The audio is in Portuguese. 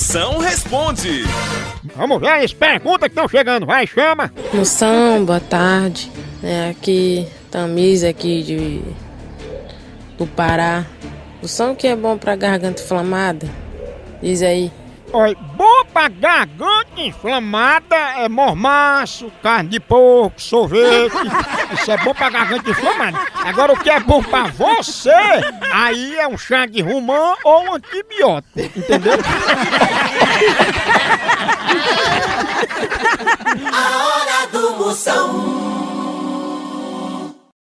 Moção responde. Vamos ver as perguntas que estão chegando. Vai, chama. Moção, boa tarde. É aqui, Tamisa aqui de do Pará. Moção que é bom pra garganta inflamada? Diz aí. Olha, bom pra garganta inflamada é mormaço, carne de porco, sorvete. Isso é bom pra garganta inflamada. Agora, o que é bom pra você, aí é um chá de romã ou um antibiótico, entendeu? Moção.